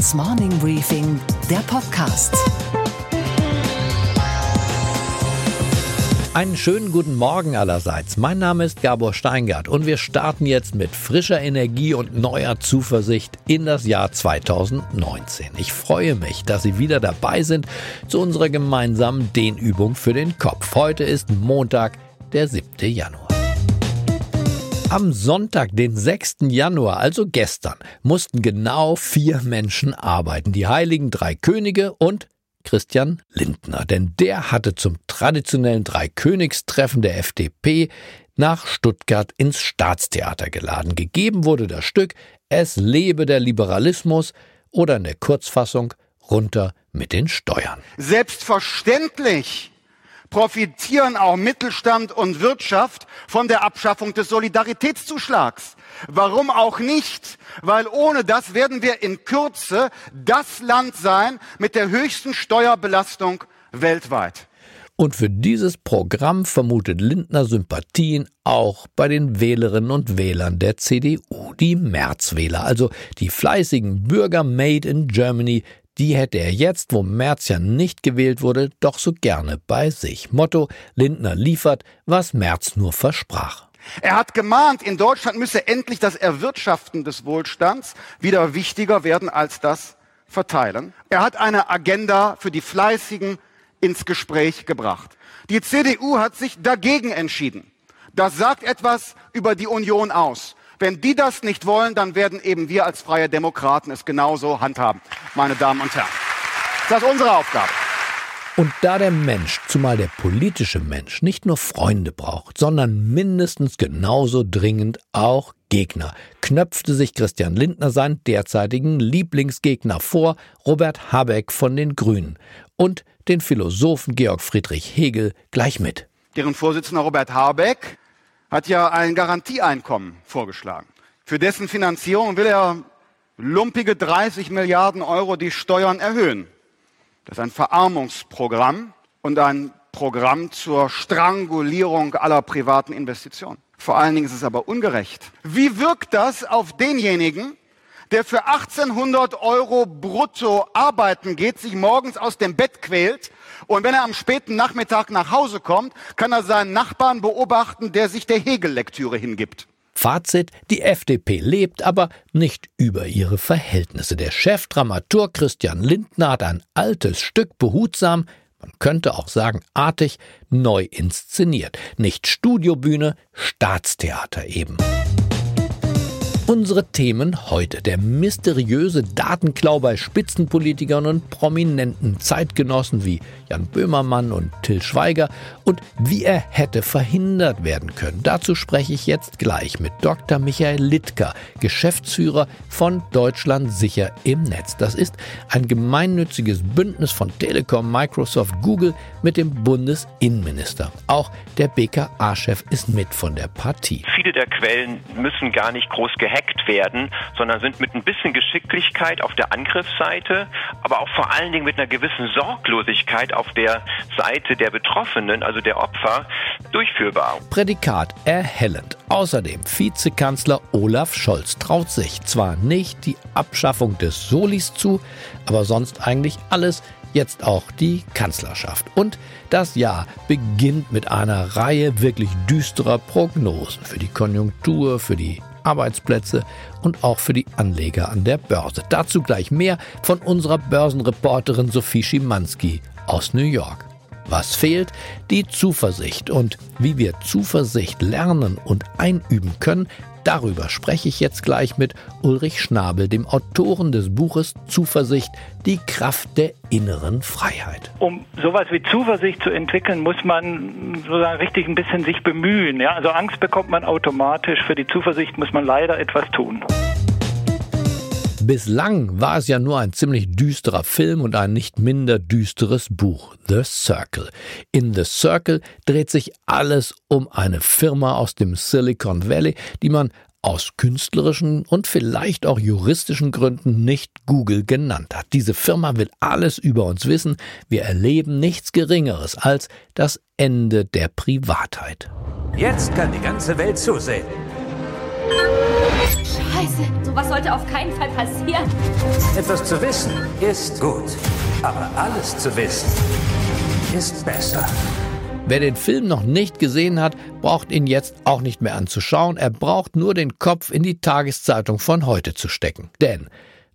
Handelsblatts Morning Briefing, der Podcast. Einen schönen guten Morgen allerseits. Mein Name ist Gabor Steingart und wir starten jetzt mit frischer Energie und neuer Zuversicht in das Jahr 2019. Ich freue mich, dass Sie wieder dabei sind zu unserer gemeinsamen Dehnübung für den Kopf. Heute ist Montag, der 7. Januar. Am Sonntag, den 6. Januar, also gestern, mussten genau vier Menschen arbeiten. Die heiligen drei Könige und Christian Lindner. Denn der hatte zum traditionellen Dreikönigstreffen der FDP nach Stuttgart ins Staatstheater geladen. Gegeben wurde das Stück Es lebe der Liberalismus oder in der Kurzfassung runter mit den Steuern. Selbstverständlich profitieren auch Mittelstand und Wirtschaft von der Abschaffung des Solidaritätszuschlags. Warum auch nicht? Weil ohne das werden wir in Kürze das Land sein mit der höchsten Steuerbelastung weltweit. Und für dieses Programm vermutet Lindner Sympathien auch bei den Wählerinnen und Wählern der CDU, die Märzwähler, also die fleißigen Bürger made in Germany, die hätte er jetzt, wo Merz ja nicht gewählt wurde, doch so gerne bei sich. Motto, Lindner liefert, was Merz nur versprach. Er hat gemahnt, in Deutschland müsse endlich das Erwirtschaften des Wohlstands wieder wichtiger werden als das Verteilen. Er hat eine Agenda für die Fleißigen ins Gespräch gebracht. Die CDU hat sich dagegen entschieden. Das sagt etwas über die Union aus. Wenn die das nicht wollen, dann werden eben wir als freie Demokraten es genauso handhaben, meine Damen und Herren. Das ist unsere Aufgabe. Und da der Mensch, zumal der politische Mensch, nicht nur Freunde braucht, sondern mindestens genauso dringend auch Gegner, knöpfte sich Christian Lindner seinen derzeitigen Lieblingsgegner vor, Robert Habeck von den Grünen, und den Philosophen Georg Friedrich Hegel gleich mit. Deren Vorsitzender Robert Habeck hat ja ein Garantieeinkommen vorgeschlagen. Für dessen Finanzierung will er lumpige 30 Milliarden Euro die Steuern erhöhen. Das ist ein Verarmungsprogramm und ein Programm zur Strangulierung aller privaten Investitionen. Vor allen Dingen ist es aber ungerecht. Wie wirkt das auf denjenigen, der für 1800 Euro brutto arbeiten geht, sich morgens aus dem Bett quält und wenn er am späten Nachmittag nach Hause kommt, kann er seinen Nachbarn beobachten, der sich der Hegel-Lektüre hingibt. Fazit, die FDP lebt, aber nicht über ihre Verhältnisse. Der Chefdramaturg Christian Lindner hat ein altes Stück behutsam, man könnte auch sagen artig, neu inszeniert. Nicht Studiobühne, Staatstheater eben. Unsere Themen heute. Der mysteriöse Datenklau bei Spitzenpolitikern und prominenten Zeitgenossen wie Jan Böhmermann und Till Schweiger und wie er hätte verhindert werden können. Dazu spreche ich jetzt gleich mit Dr. Michael Littker, Geschäftsführer von Deutschland sicher im Netz. Das ist ein gemeinnütziges Bündnis von Telekom, Microsoft, Google mit dem Bundesinnenminister. Auch der BKA-Chef ist mit von der Partie. Viele der Quellen müssen gar nicht groß gehackt gehackt werden, sondern sind mit ein bisschen Geschicklichkeit auf der Angriffsseite, aber auch vor allen Dingen mit einer gewissen Sorglosigkeit auf der Seite der Betroffenen, also der Opfer, durchführbar. Prädikat erhellend. Außerdem Vizekanzler Olaf Scholz traut sich zwar nicht die Abschaffung des Solis zu, aber sonst eigentlich alles jetzt auch die Kanzlerschaft. Und das Jahr beginnt mit einer Reihe wirklich düsterer Prognosen für die Konjunktur, für die Arbeitsplätze und auch für die Anleger an der Börse. Dazu gleich mehr von unserer Börsenreporterin Sophie Schimanski aus New York. Was fehlt? Die Zuversicht. Und wie wir Zuversicht lernen und einüben können, Darüber spreche ich jetzt gleich mit Ulrich Schnabel, dem Autoren des Buches Zuversicht, die Kraft der inneren Freiheit. Um sowas wie Zuversicht zu entwickeln, muss man sozusagen richtig ein bisschen sich bemühen. Ja? Also Angst bekommt man automatisch, für die Zuversicht muss man leider etwas tun. Bislang war es ja nur ein ziemlich düsterer Film und ein nicht minder düsteres Buch, The Circle. In The Circle dreht sich alles um eine Firma aus dem Silicon Valley, die man aus künstlerischen und vielleicht auch juristischen Gründen nicht Google genannt hat. Diese Firma will alles über uns wissen. Wir erleben nichts Geringeres als das Ende der Privatheit. Jetzt kann die ganze Welt zusehen. Scheiße, sowas sollte auf keinen Fall passieren. Etwas zu wissen ist gut, aber alles zu wissen ist besser. Wer den Film noch nicht gesehen hat, braucht ihn jetzt auch nicht mehr anzuschauen. Er braucht nur den Kopf in die Tageszeitung von heute zu stecken. Denn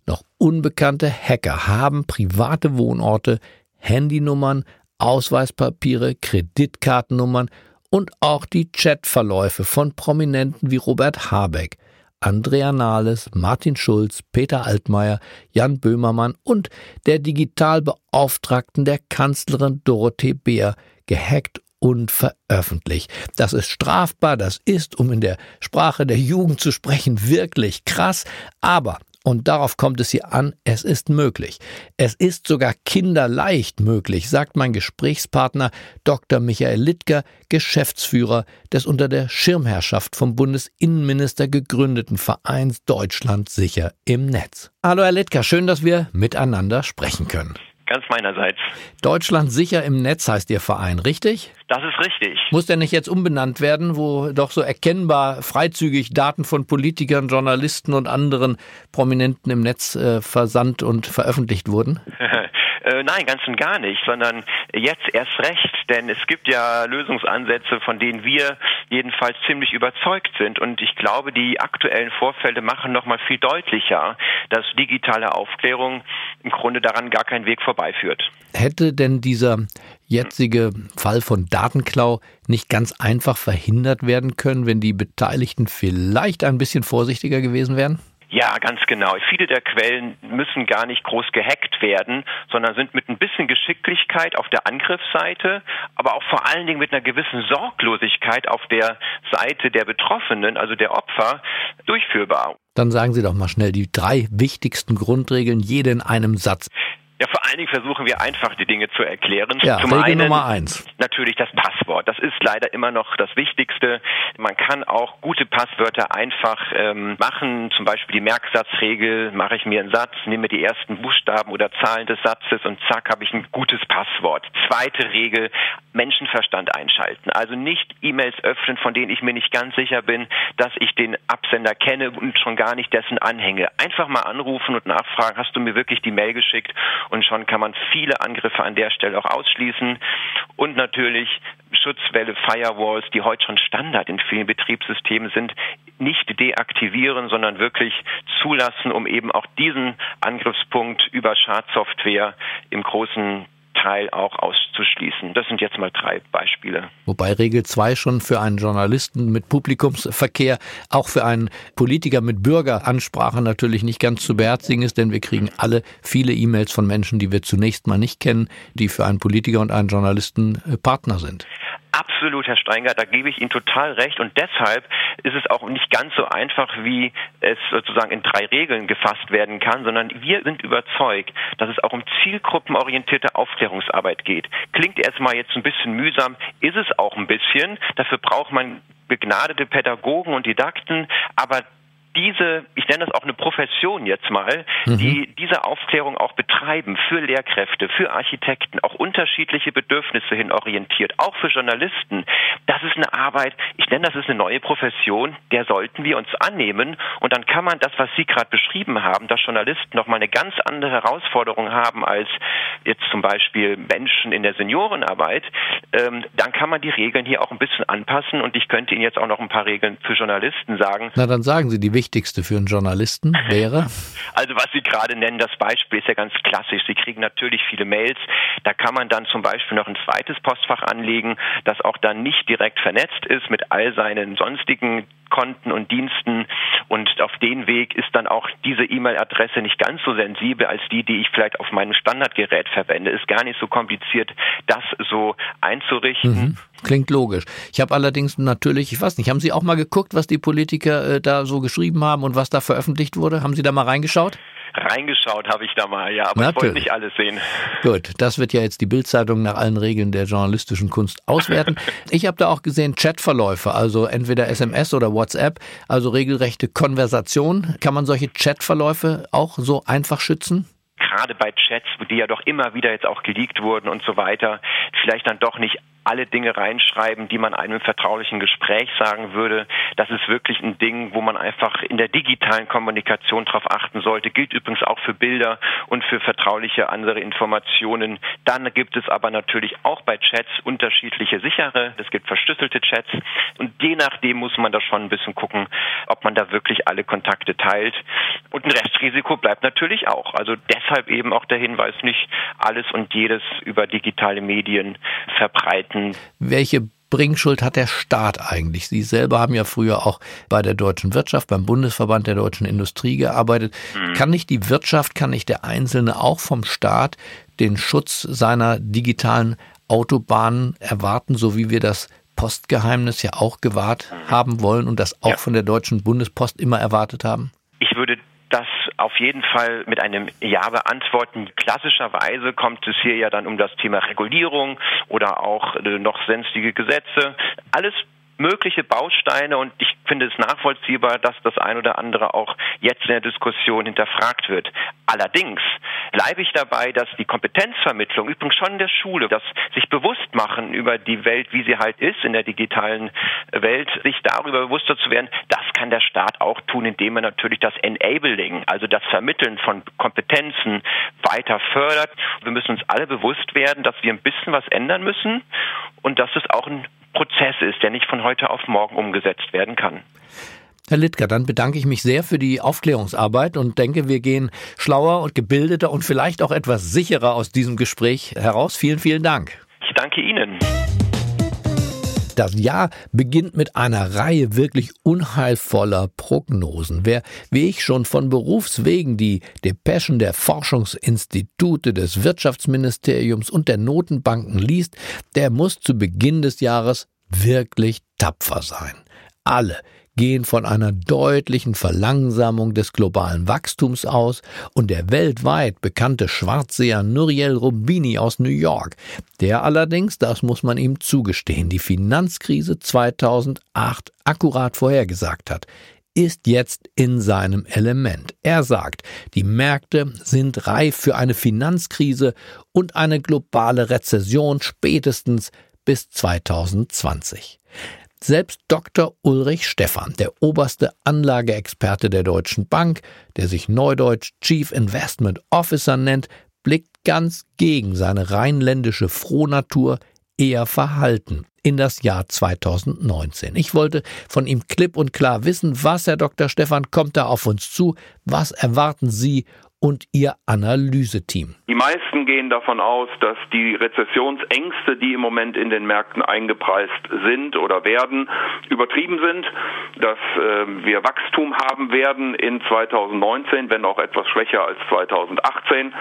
noch unbekannte Hacker haben private Wohnorte, Handynummern, Ausweispapiere, Kreditkartennummern und auch die Chatverläufe von Prominenten wie Robert Habeck, Andrea Nahles, Martin Schulz, Peter Altmaier, Jan Böhmermann und der Digitalbeauftragten der Kanzlerin Dorothee Beer gehackt und veröffentlicht. Das ist strafbar, das ist, um in der Sprache der Jugend zu sprechen, wirklich krass, aber und darauf kommt es hier an, es ist möglich. Es ist sogar kinderleicht möglich, sagt mein Gesprächspartner Dr. Michael Littger, Geschäftsführer des unter der Schirmherrschaft vom Bundesinnenminister gegründeten Vereins Deutschland sicher im Netz. Hallo Herr Littger, schön, dass wir miteinander sprechen können. Ganz meinerseits. Deutschland sicher im Netz heißt Ihr Verein, richtig? Das ist richtig. Muss der nicht jetzt umbenannt werden, wo doch so erkennbar freizügig Daten von Politikern, Journalisten und anderen Prominenten im Netz äh, versandt und veröffentlicht wurden? Äh, nein, ganz und gar nicht, sondern jetzt erst recht, denn es gibt ja Lösungsansätze, von denen wir jedenfalls ziemlich überzeugt sind. Und ich glaube, die aktuellen Vorfälle machen noch mal viel deutlicher, dass digitale Aufklärung im Grunde daran gar kein Weg vorbeiführt. Hätte denn dieser jetzige Fall von Datenklau nicht ganz einfach verhindert werden können, wenn die Beteiligten vielleicht ein bisschen vorsichtiger gewesen wären? Ja, ganz genau. Viele der Quellen müssen gar nicht groß gehackt werden, sondern sind mit ein bisschen Geschicklichkeit auf der Angriffsseite, aber auch vor allen Dingen mit einer gewissen Sorglosigkeit auf der Seite der Betroffenen, also der Opfer, durchführbar. Dann sagen Sie doch mal schnell die drei wichtigsten Grundregeln, jede in einem Satz. Ja, vor allen Dingen versuchen wir einfach die Dinge zu erklären. Ja, Zum Regel einen Nummer eins. natürlich das Passwort. Das ist leider immer noch das Wichtigste. Man kann auch gute Passwörter einfach ähm, machen. Zum Beispiel die Merksatzregel. Mache ich mir einen Satz, nehme die ersten Buchstaben oder Zahlen des Satzes und zack habe ich ein gutes Passwort. Zweite Regel: Menschenverstand einschalten. Also nicht E-Mails öffnen, von denen ich mir nicht ganz sicher bin, dass ich den Absender kenne und schon gar nicht dessen anhänge. Einfach mal anrufen und nachfragen: Hast du mir wirklich die Mail geschickt? Und schon kann man viele Angriffe an der Stelle auch ausschließen. Und natürlich Schutzwelle, Firewalls, die heute schon Standard in vielen Betriebssystemen sind, nicht deaktivieren, sondern wirklich zulassen, um eben auch diesen Angriffspunkt über Schadsoftware im großen Teil auch auszuschließen. Das sind jetzt mal drei Beispiele. Wobei Regel 2 schon für einen Journalisten mit Publikumsverkehr, auch für einen Politiker mit Bürgeransprache natürlich nicht ganz zu beherzigen ist, denn wir kriegen alle viele E-Mails von Menschen, die wir zunächst mal nicht kennen, die für einen Politiker und einen Journalisten äh, Partner sind. Absolut, Herr Steingart, da gebe ich Ihnen total recht. Und deshalb ist es auch nicht ganz so einfach, wie es sozusagen in drei Regeln gefasst werden kann, sondern wir sind überzeugt, dass es auch um zielgruppenorientierte Aufklärungsarbeit geht. Klingt erstmal jetzt ein bisschen mühsam, ist es auch ein bisschen. Dafür braucht man begnadete Pädagogen und Didakten, aber diese, ich nenne das auch eine Profession jetzt mal, mhm. die diese Aufklärung auch betreiben für Lehrkräfte, für Architekten, auch unterschiedliche Bedürfnisse hin orientiert, auch für Journalisten. Das ist eine Arbeit, ich nenne das ist eine neue Profession, der sollten wir uns annehmen und dann kann man das, was Sie gerade beschrieben haben, dass Journalisten noch mal eine ganz andere Herausforderung haben als jetzt zum Beispiel Menschen in der Seniorenarbeit, ähm, dann kann man die Regeln hier auch ein bisschen anpassen und ich könnte Ihnen jetzt auch noch ein paar Regeln für Journalisten sagen. Na, dann sagen Sie die Wichtigste für einen Journalisten wäre? Also was Sie gerade nennen, das Beispiel ist ja ganz klassisch. Sie kriegen natürlich viele Mails. Da kann man dann zum Beispiel noch ein zweites Postfach anlegen, das auch dann nicht direkt vernetzt ist mit all seinen sonstigen Konten und Diensten und auf den Weg ist dann auch diese E-Mail-Adresse nicht ganz so sensibel als die, die ich vielleicht auf meinem Standardgerät verwende. Ist gar nicht so kompliziert, das so einzurichten. Mhm. Klingt logisch. Ich habe allerdings natürlich, ich weiß nicht, haben Sie auch mal geguckt, was die Politiker äh, da so geschrieben haben und was da veröffentlicht wurde? Haben Sie da mal reingeschaut? Reingeschaut habe ich da mal, ja, aber Natürlich. ich wollte nicht alles sehen. Gut, das wird ja jetzt die Bildzeitung nach allen Regeln der journalistischen Kunst auswerten. ich habe da auch gesehen Chatverläufe, also entweder SMS oder WhatsApp, also regelrechte Konversation. Kann man solche Chatverläufe auch so einfach schützen? Gerade bei Chats, die ja doch immer wieder jetzt auch geleakt wurden und so weiter, vielleicht dann doch nicht alle Dinge reinschreiben, die man einem vertraulichen Gespräch sagen würde. Das ist wirklich ein Ding, wo man einfach in der digitalen Kommunikation darauf achten sollte. Gilt übrigens auch für Bilder und für vertrauliche andere Informationen. Dann gibt es aber natürlich auch bei Chats unterschiedliche sichere. Es gibt verschlüsselte Chats. Und je nachdem muss man da schon ein bisschen gucken, ob man da wirklich alle Kontakte teilt. Und ein Restrisiko bleibt natürlich auch. Also deshalb eben auch der Hinweis, nicht alles und jedes über digitale Medien verbreiten. Welche Bringschuld hat der Staat eigentlich? Sie selber haben ja früher auch bei der deutschen Wirtschaft, beim Bundesverband der deutschen Industrie gearbeitet. Mhm. Kann nicht die Wirtschaft, kann nicht der Einzelne auch vom Staat den Schutz seiner digitalen Autobahnen erwarten, so wie wir das Postgeheimnis ja auch gewahrt mhm. haben wollen und das auch ja. von der deutschen Bundespost immer erwartet haben? Ich würde das auf jeden Fall mit einem Ja beantworten. Klassischerweise kommt es hier ja dann um das Thema Regulierung oder auch äh, noch sonstige Gesetze. Alles mögliche Bausteine und ich finde es nachvollziehbar, dass das ein oder andere auch jetzt in der Diskussion hinterfragt wird. Allerdings bleibe ich dabei, dass die Kompetenzvermittlung übrigens schon in der Schule, das sich bewusst machen über die Welt, wie sie halt ist in der digitalen Welt, sich darüber bewusster zu werden, das kann der Staat auch tun, indem er natürlich das Enabling, also das Vermitteln von Kompetenzen weiter fördert. Wir müssen uns alle bewusst werden, dass wir ein bisschen was ändern müssen und dass es auch ein Prozess ist, der nicht von heute auf morgen umgesetzt werden kann. Herr Littger, dann bedanke ich mich sehr für die Aufklärungsarbeit und denke, wir gehen schlauer und gebildeter und vielleicht auch etwas sicherer aus diesem Gespräch heraus. Vielen, vielen Dank. Ich danke Ihnen. Das Jahr beginnt mit einer Reihe wirklich unheilvoller Prognosen. Wer, wie ich schon von Berufswegen die Depeschen der Forschungsinstitute des Wirtschaftsministeriums und der Notenbanken liest, der muss zu Beginn des Jahres wirklich tapfer sein. Alle, gehen von einer deutlichen Verlangsamung des globalen Wachstums aus und der weltweit bekannte Schwarzseher Nuriel Rubini aus New York, der allerdings, das muss man ihm zugestehen, die Finanzkrise 2008 akkurat vorhergesagt hat, ist jetzt in seinem Element. Er sagt, die Märkte sind reif für eine Finanzkrise und eine globale Rezession spätestens bis 2020. Selbst Dr. Ulrich Stephan, der oberste Anlageexperte der Deutschen Bank, der sich neudeutsch Chief Investment Officer nennt, blickt ganz gegen seine rheinländische Frohnatur eher verhalten in das Jahr 2019. Ich wollte von ihm klipp und klar wissen, was Herr Dr. Stephan kommt da auf uns zu, was erwarten Sie und Ihr Analyseteam? Die meisten gehen davon aus, dass die Rezessionsängste, die im Moment in den Märkten eingepreist sind oder werden, übertrieben sind, dass äh, wir Wachstum haben werden in 2019, wenn auch etwas schwächer als 2018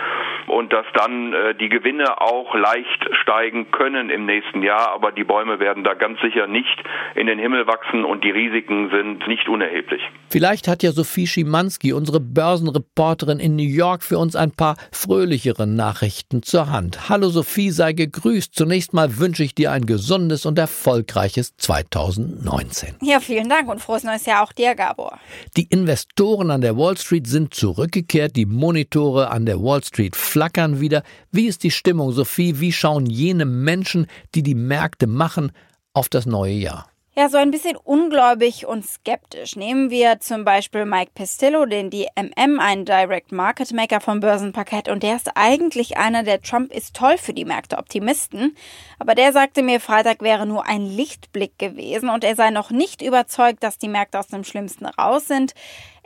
und dass dann äh, die Gewinne auch leicht steigen können im nächsten Jahr, aber die Bäume werden da ganz sicher nicht in den Himmel wachsen und die Risiken sind nicht unerheblich. Vielleicht hat ja Sophie Schimanski, unsere Börsenreporterin in New York für uns ein paar fröhlichere Nachrichten zur Hand. Hallo Sophie, sei gegrüßt. Zunächst mal wünsche ich dir ein gesundes und erfolgreiches 2019. Ja, vielen Dank und frohes neues Jahr auch dir, Gabor. Die Investoren an der Wall Street sind zurückgekehrt, die Monitore an der Wall Street flackern wieder. Wie ist die Stimmung, Sophie? Wie schauen jene Menschen, die die Märkte machen, auf das neue Jahr? Ja, so ein bisschen ungläubig und skeptisch. Nehmen wir zum Beispiel Mike Pistillo, den DMM, ein Direct Market Maker vom Börsenparkett, und der ist eigentlich einer der Trump ist toll für die Märkte Optimisten. Aber der sagte mir, Freitag wäre nur ein Lichtblick gewesen und er sei noch nicht überzeugt, dass die Märkte aus dem Schlimmsten raus sind.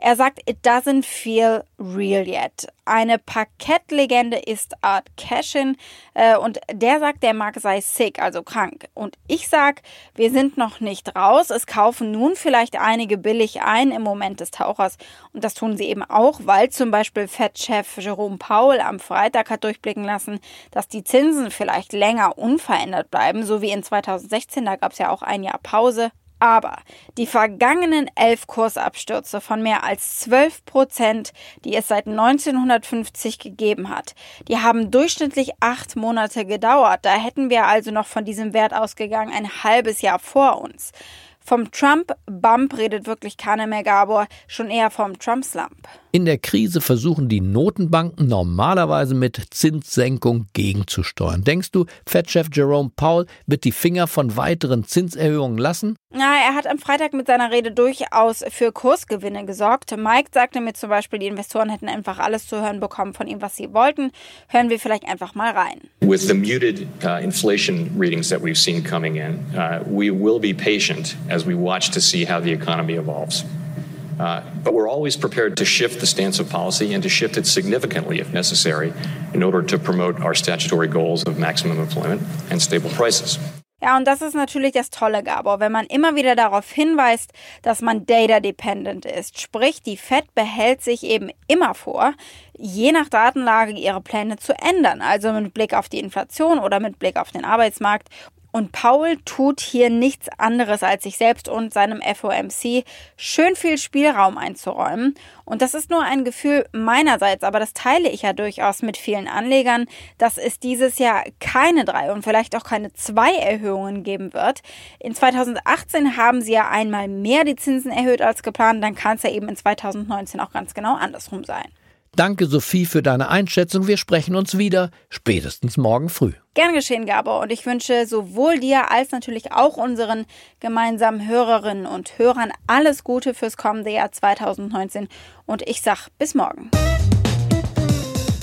Er sagt, it doesn't feel real yet. Eine Parkettlegende ist Art Cashin äh, und der sagt, der Markt sei sick, also krank. Und ich sag, wir sind noch nicht raus. Es kaufen nun vielleicht einige billig ein im Moment des Tauchers. Und das tun sie eben auch, weil zum Beispiel Fed-Chef Jerome Powell am Freitag hat durchblicken lassen, dass die Zinsen vielleicht länger unverändert bleiben, so wie in 2016. Da gab es ja auch ein Jahr Pause. Aber die vergangenen elf Kursabstürze von mehr als 12 Prozent, die es seit 1950 gegeben hat, die haben durchschnittlich acht Monate gedauert. Da hätten wir also noch von diesem Wert ausgegangen ein halbes Jahr vor uns. Vom Trump-Bump redet wirklich keiner mehr, Gabor, schon eher vom Trump-Slump. In der Krise versuchen die Notenbanken normalerweise mit Zinssenkung gegenzusteuern. Denkst du, Fed-Chef Jerome Powell wird die Finger von weiteren Zinserhöhungen lassen? Na, er hat am Freitag mit seiner Rede durchaus für Kursgewinne gesorgt. Mike sagte mir zum Beispiel, die Investoren hätten einfach alles zu hören bekommen von ihm, was sie wollten. Hören wir vielleicht einfach mal rein. With the muted uh, inflation readings that we've seen coming in, uh, we will be patient as we watch to see how the economy evolves. Uh, but we're always prepared to shift the stance of policy and to shift it significantly if necessary in order to promote our statutory goals of maximum employment and stable prices. Ja, und das ist natürlich das Tolle, Gabor, wenn man immer wieder darauf hinweist, dass man data-dependent ist. Sprich, die Fed behält sich eben immer vor, je nach Datenlage ihre Pläne zu ändern. Also mit Blick auf die Inflation oder mit Blick auf den Arbeitsmarkt. Und Paul tut hier nichts anderes, als sich selbst und seinem FOMC schön viel Spielraum einzuräumen. Und das ist nur ein Gefühl meinerseits, aber das teile ich ja durchaus mit vielen Anlegern, dass es dieses Jahr keine drei und vielleicht auch keine zwei Erhöhungen geben wird. In 2018 haben sie ja einmal mehr die Zinsen erhöht als geplant, dann kann es ja eben in 2019 auch ganz genau andersrum sein. Danke, Sophie, für deine Einschätzung. Wir sprechen uns wieder, spätestens morgen früh. Gern geschehen, Gabor. Und ich wünsche sowohl dir als natürlich auch unseren gemeinsamen Hörerinnen und Hörern alles Gute fürs kommende Jahr 2019. Und ich sag bis morgen.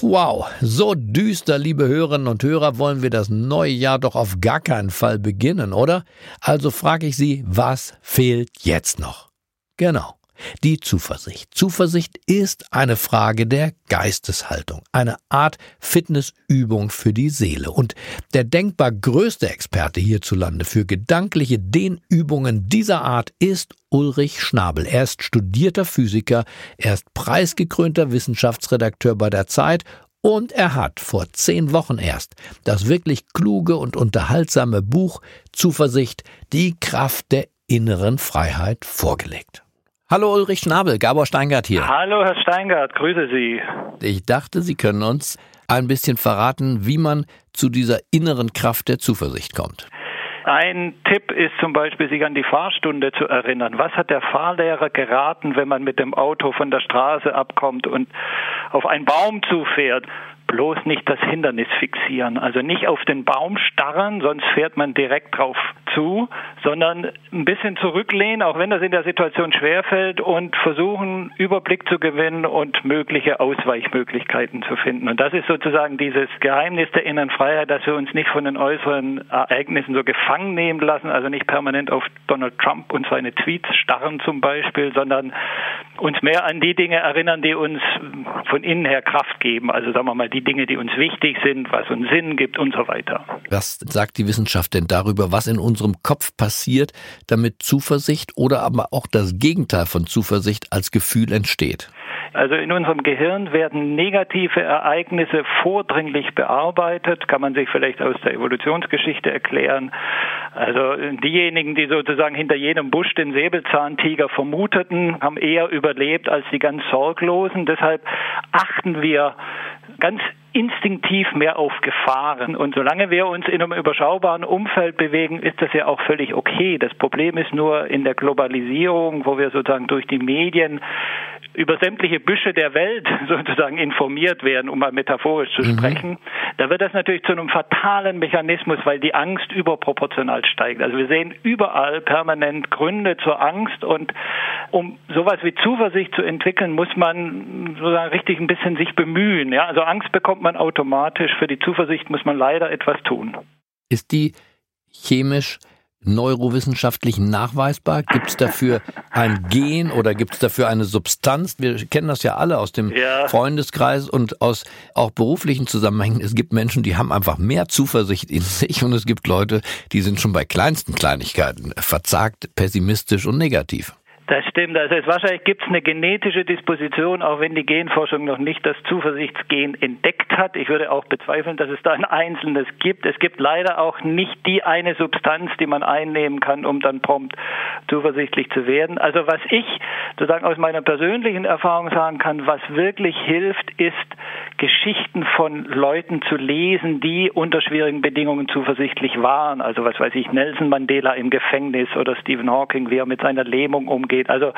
Wow, so düster, liebe Hörerinnen und Hörer, wollen wir das neue Jahr doch auf gar keinen Fall beginnen, oder? Also frage ich Sie, was fehlt jetzt noch? Genau. Die Zuversicht. Zuversicht ist eine Frage der Geisteshaltung, eine Art Fitnessübung für die Seele. Und der denkbar größte Experte hierzulande für gedankliche Dehnübungen dieser Art ist Ulrich Schnabel. Er ist studierter Physiker, er ist preisgekrönter Wissenschaftsredakteur bei der Zeit und er hat vor zehn Wochen erst das wirklich kluge und unterhaltsame Buch Zuversicht, die Kraft der inneren Freiheit vorgelegt. Hallo Ulrich Schnabel, Gabor Steingart hier. Hallo Herr Steingart, grüße Sie. Ich dachte, Sie können uns ein bisschen verraten, wie man zu dieser inneren Kraft der Zuversicht kommt. Ein Tipp ist zum Beispiel, sich an die Fahrstunde zu erinnern. Was hat der Fahrlehrer geraten, wenn man mit dem Auto von der Straße abkommt und auf einen Baum zufährt? Bloß nicht das Hindernis fixieren. Also nicht auf den Baum starren, sonst fährt man direkt drauf zu, sondern ein bisschen zurücklehnen, auch wenn das in der Situation schwerfällt und versuchen, Überblick zu gewinnen und mögliche Ausweichmöglichkeiten zu finden. Und das ist sozusagen dieses Geheimnis der inneren Freiheit, dass wir uns nicht von den äußeren Ereignissen so gefangen nehmen lassen, also nicht permanent auf Donald Trump und seine Tweets starren zum Beispiel, sondern uns mehr an die Dinge erinnern, die uns von innen her Kraft geben. Also sagen wir mal, die Dinge, die uns wichtig sind, was uns Sinn gibt und so weiter. Was sagt die Wissenschaft denn darüber, was in unserem Kopf passiert, damit Zuversicht oder aber auch das Gegenteil von Zuversicht als Gefühl entsteht? Also in unserem Gehirn werden negative Ereignisse vordringlich bearbeitet, kann man sich vielleicht aus der Evolutionsgeschichte erklären. Also diejenigen, die sozusagen hinter jedem Busch den Säbelzahntiger vermuteten, haben eher überlebt als die ganz Sorglosen. Deshalb achten wir ganz instinktiv mehr auf Gefahren. Und solange wir uns in einem überschaubaren Umfeld bewegen, ist das ja auch völlig okay. Das Problem ist nur in der Globalisierung, wo wir sozusagen durch die Medien über sämtliche Büsche der Welt sozusagen informiert werden, um mal metaphorisch zu mhm. sprechen, da wird das natürlich zu einem fatalen Mechanismus, weil die Angst überproportional steigt. Also wir sehen überall permanent Gründe zur Angst und um sowas wie Zuversicht zu entwickeln, muss man sozusagen richtig ein bisschen sich bemühen. Ja, also Angst bekommt man automatisch. Für die Zuversicht muss man leider etwas tun. Ist die chemisch neurowissenschaftlich nachweisbar? Gibt es dafür ein Gen oder gibt es dafür eine Substanz? Wir kennen das ja alle aus dem ja. Freundeskreis und aus auch beruflichen Zusammenhängen. Es gibt Menschen, die haben einfach mehr Zuversicht in sich und es gibt Leute, die sind schon bei kleinsten Kleinigkeiten verzagt, pessimistisch und negativ. Das stimmt. Also es wahrscheinlich gibt es eine genetische Disposition, auch wenn die Genforschung noch nicht das Zuversichtsgen entdeckt hat. Ich würde auch bezweifeln, dass es da ein einzelnes gibt. Es gibt leider auch nicht die eine Substanz, die man einnehmen kann, um dann prompt zuversichtlich zu werden. Also was ich sozusagen aus meiner persönlichen Erfahrung sagen kann, was wirklich hilft, ist Geschichten von Leuten zu lesen, die unter schwierigen Bedingungen zuversichtlich waren. Also was weiß ich, Nelson Mandela im Gefängnis oder Stephen Hawking, wie er mit seiner Lähmung umgeht ausgeht. Also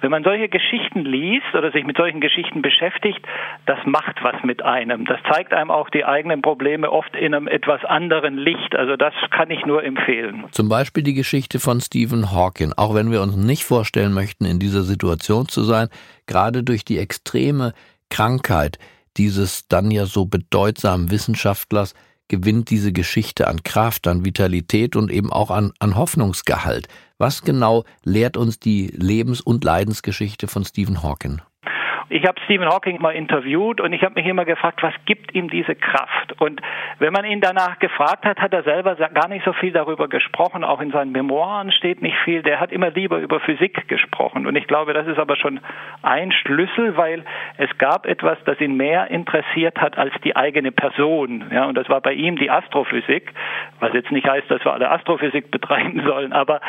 wenn man solche Geschichten liest oder sich mit solchen Geschichten beschäftigt, das macht was mit einem. Das zeigt einem auch die eigenen Probleme oft in einem etwas anderen Licht. Also das kann ich nur empfehlen. Zum Beispiel die Geschichte von Stephen Hawking. Auch wenn wir uns nicht vorstellen möchten, in dieser Situation zu sein, gerade durch die extreme Krankheit dieses dann ja so bedeutsamen Wissenschaftlers gewinnt diese Geschichte an Kraft, an Vitalität und eben auch an, an Hoffnungsgehalt. Was genau lehrt uns die Lebens- und Leidensgeschichte von Stephen Hawking? Ich habe Stephen Hawking mal interviewt und ich habe mich immer gefragt, was gibt ihm diese Kraft? Und wenn man ihn danach gefragt hat, hat er selber gar nicht so viel darüber gesprochen. Auch in seinen Memoiren steht nicht viel. Der hat immer lieber über Physik gesprochen. Und ich glaube, das ist aber schon ein Schlüssel, weil es gab etwas, das ihn mehr interessiert hat als die eigene Person. Ja, und das war bei ihm die Astrophysik, was jetzt nicht heißt, dass wir alle Astrophysik betreiben sollen, aber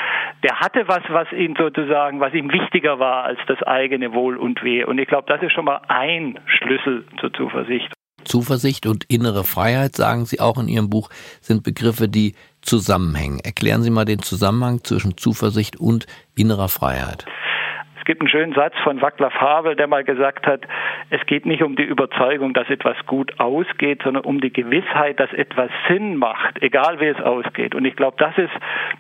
der hatte was, was ihn sozusagen, was ihm wichtiger war als das eigene Wohl und Weh. Und ich glaube, das ist schon mal ein Schlüssel zur Zuversicht. Zuversicht und innere Freiheit, sagen Sie auch in Ihrem Buch, sind Begriffe, die zusammenhängen. Erklären Sie mal den Zusammenhang zwischen Zuversicht und innerer Freiheit. Es gibt einen schönen Satz von Václav Havel, der mal gesagt hat, es geht nicht um die Überzeugung, dass etwas gut ausgeht, sondern um die Gewissheit, dass etwas Sinn macht, egal wie es ausgeht. Und ich glaube, das ist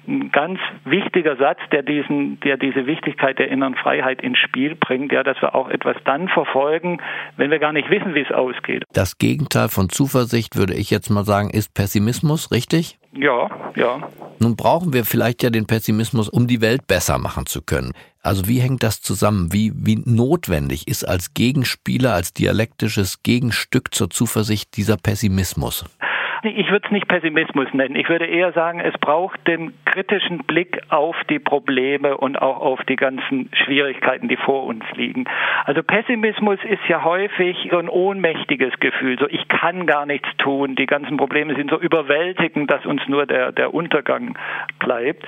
ein ganz wichtiger Satz, der diesen, der diese Wichtigkeit der inneren Freiheit ins Spiel bringt, ja, dass wir auch etwas dann verfolgen, wenn wir gar nicht wissen, wie es ausgeht. Das Gegenteil von Zuversicht, würde ich jetzt mal sagen, ist Pessimismus, richtig? Ja, ja. Nun brauchen wir vielleicht ja den Pessimismus, um die Welt besser machen zu können. Also wie hängt das zusammen? Wie, wie notwendig ist als Gegenspieler, als dialektisches Gegenstück zur Zuversicht dieser Pessimismus? Ich würde es nicht Pessimismus nennen. Ich würde eher sagen, es braucht den kritischen Blick auf die Probleme und auch auf die ganzen Schwierigkeiten, die vor uns liegen. Also Pessimismus ist ja häufig so ein ohnmächtiges Gefühl. So, ich kann gar nichts tun. Die ganzen Probleme sind so überwältigend, dass uns nur der, der Untergang bleibt.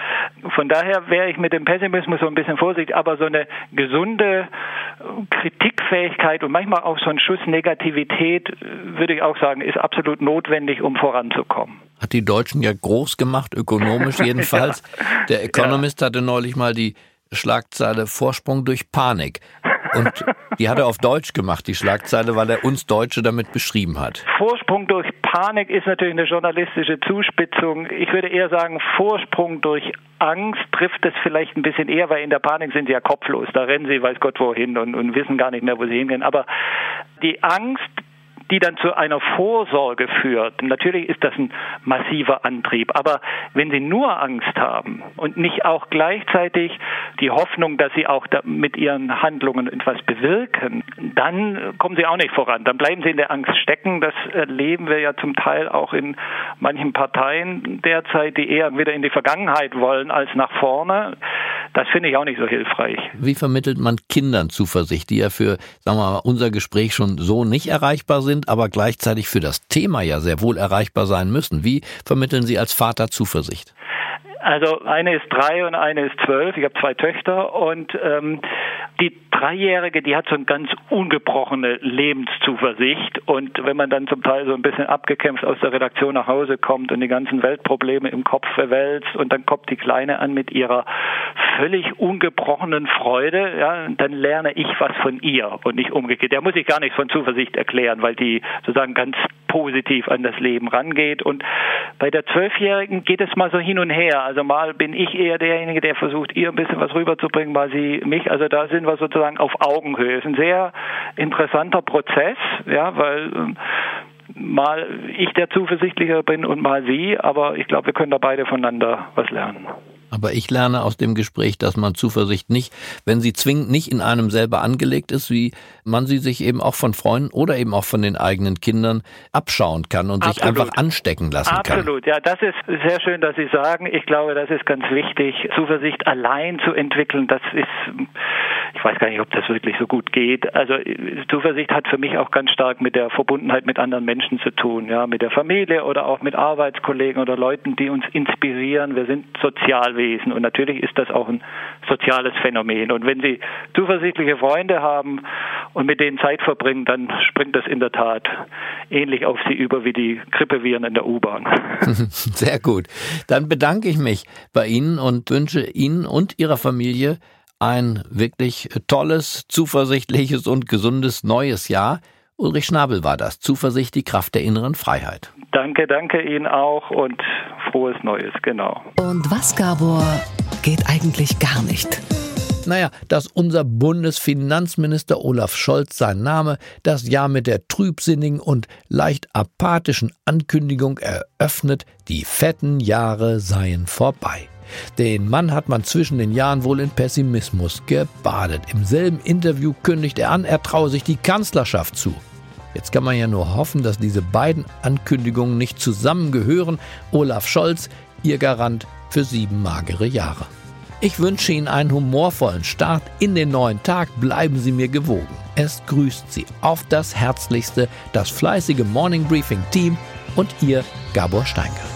Von daher wäre ich mit dem Pessimismus so ein bisschen vorsichtig, aber so eine gesunde Kritikfähigkeit und manchmal auch so ein Schuss Negativität, würde ich auch sagen, ist absolut notwendig, um voranzukommen. Hat die Deutschen ja groß gemacht, ökonomisch jedenfalls. ja. Der Economist ja. hatte neulich mal die Schlagzeile Vorsprung durch Panik. Und die hat er auf Deutsch gemacht, die Schlagzeile, weil er uns Deutsche damit beschrieben hat. Vorsprung durch Panik ist natürlich eine journalistische Zuspitzung. Ich würde eher sagen, Vorsprung durch Angst trifft es vielleicht ein bisschen eher, weil in der Panik sind sie ja kopflos. Da rennen sie weiß Gott wohin und, und wissen gar nicht mehr, wo sie hingehen. Aber die Angst, die dann zu einer Vorsorge führt. Natürlich ist das ein massiver Antrieb, aber wenn Sie nur Angst haben und nicht auch gleichzeitig die Hoffnung, dass Sie auch mit Ihren Handlungen etwas bewirken, dann kommen Sie auch nicht voran. Dann bleiben Sie in der Angst stecken. Das erleben wir ja zum Teil auch in manchen Parteien derzeit, die eher wieder in die Vergangenheit wollen als nach vorne. Das finde ich auch nicht so hilfreich. Wie vermittelt man Kindern Zuversicht, die ja für, sagen wir mal, unser Gespräch schon so nicht erreichbar sind, aber gleichzeitig für das Thema ja sehr wohl erreichbar sein müssen? Wie vermitteln Sie als Vater Zuversicht? Also eine ist drei und eine ist zwölf. Ich habe zwei Töchter und ähm, die Dreijährige, die hat so eine ganz ungebrochene Lebenszuversicht und wenn man dann zum Teil so ein bisschen abgekämpft aus der Redaktion nach Hause kommt und die ganzen Weltprobleme im Kopf verwälzt und dann kommt die Kleine an mit ihrer völlig ungebrochenen Freude, ja, dann lerne ich was von ihr und nicht umgekehrt. Der muss ich gar nichts von Zuversicht erklären, weil die sozusagen ganz positiv an das Leben rangeht und bei der Zwölfjährigen geht es mal so hin und her. Also mal bin ich eher derjenige, der versucht, ihr ein bisschen was rüberzubringen, mal sie mich. Also da sind wir sozusagen auf Augenhöhe. Es ist ein sehr interessanter Prozess, ja, weil ähm, mal ich der zuversichtlicher bin und mal sie, aber ich glaube, wir können da beide voneinander was lernen. Aber ich lerne aus dem Gespräch, dass man Zuversicht nicht, wenn sie zwingend nicht in einem selber angelegt ist, wie man sie sich eben auch von Freunden oder eben auch von den eigenen Kindern abschauen kann und Absolut. sich einfach anstecken lassen Absolut. kann. Absolut, ja, das ist sehr schön, dass Sie sagen. Ich glaube, das ist ganz wichtig. Zuversicht allein zu entwickeln, das ist, ich weiß gar nicht, ob das wirklich so gut geht. Also Zuversicht hat für mich auch ganz stark mit der Verbundenheit mit anderen Menschen zu tun, ja, mit der Familie oder auch mit Arbeitskollegen oder Leuten, die uns inspirieren. Wir sind Sozialwesen. Wesen. Und natürlich ist das auch ein soziales Phänomen. Und wenn Sie zuversichtliche Freunde haben und mit denen Zeit verbringen, dann springt das in der Tat ähnlich auf Sie über wie die Grippeviren in der U-Bahn. Sehr gut. Dann bedanke ich mich bei Ihnen und wünsche Ihnen und Ihrer Familie ein wirklich tolles, zuversichtliches und gesundes neues Jahr. Ulrich Schnabel war das. Zuversicht, die Kraft der inneren Freiheit. Danke, danke Ihnen auch und frohes Neues, genau. Und was, Gabor, geht eigentlich gar nicht? Naja, dass unser Bundesfinanzminister Olaf Scholz sein Name das Jahr mit der trübsinnigen und leicht apathischen Ankündigung eröffnet, die fetten Jahre seien vorbei. Den Mann hat man zwischen den Jahren wohl in Pessimismus gebadet. Im selben Interview kündigt er an, er traue sich die Kanzlerschaft zu. Jetzt kann man ja nur hoffen, dass diese beiden Ankündigungen nicht zusammengehören. Olaf Scholz, ihr Garant für sieben magere Jahre. Ich wünsche Ihnen einen humorvollen Start in den neuen Tag. Bleiben Sie mir gewogen. Es grüßt Sie auf das Herzlichste, das fleißige Morning Briefing Team und Ihr Gabor Steingart.